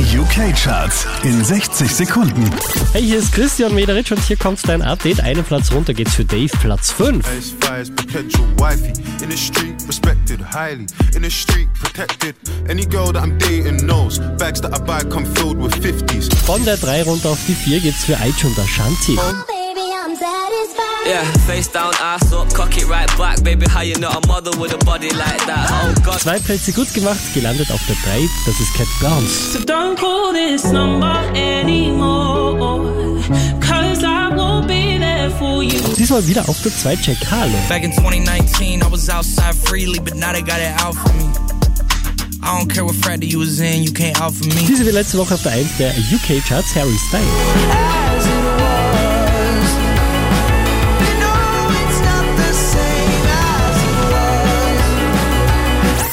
Die UK-Charts in 60 Sekunden. Hey, hier ist Christian Mederitsch und hier kommt dein Update. Einen Platz runter geht's für Dave, Platz 5. Ace fires potential wifey. In the street, respected highly. In the street, protected. Any girl that I'm dating knows. Bags that I buy come filled with 50s. Von der 3 runter auf die 4 geht's für Aichi und Ashanti. Satisfied. Yeah, face down, ass up, cock it right back. Baby, how you not a mother with a body like that? Oh God. Zwei Plätze gut gemacht, gelandet auf der 3, das ist Cat Browns. So don't call this number anymore. Cause I won't be there for you. Diesmal wieder auf der 2 Jack Harlow. Back in 2019, I was outside freely, but now they got it out for me. I don't care what frat you was in, you can't out for me. Diese wie letzte Woche auf der 1 der UK Charts Harry Styles.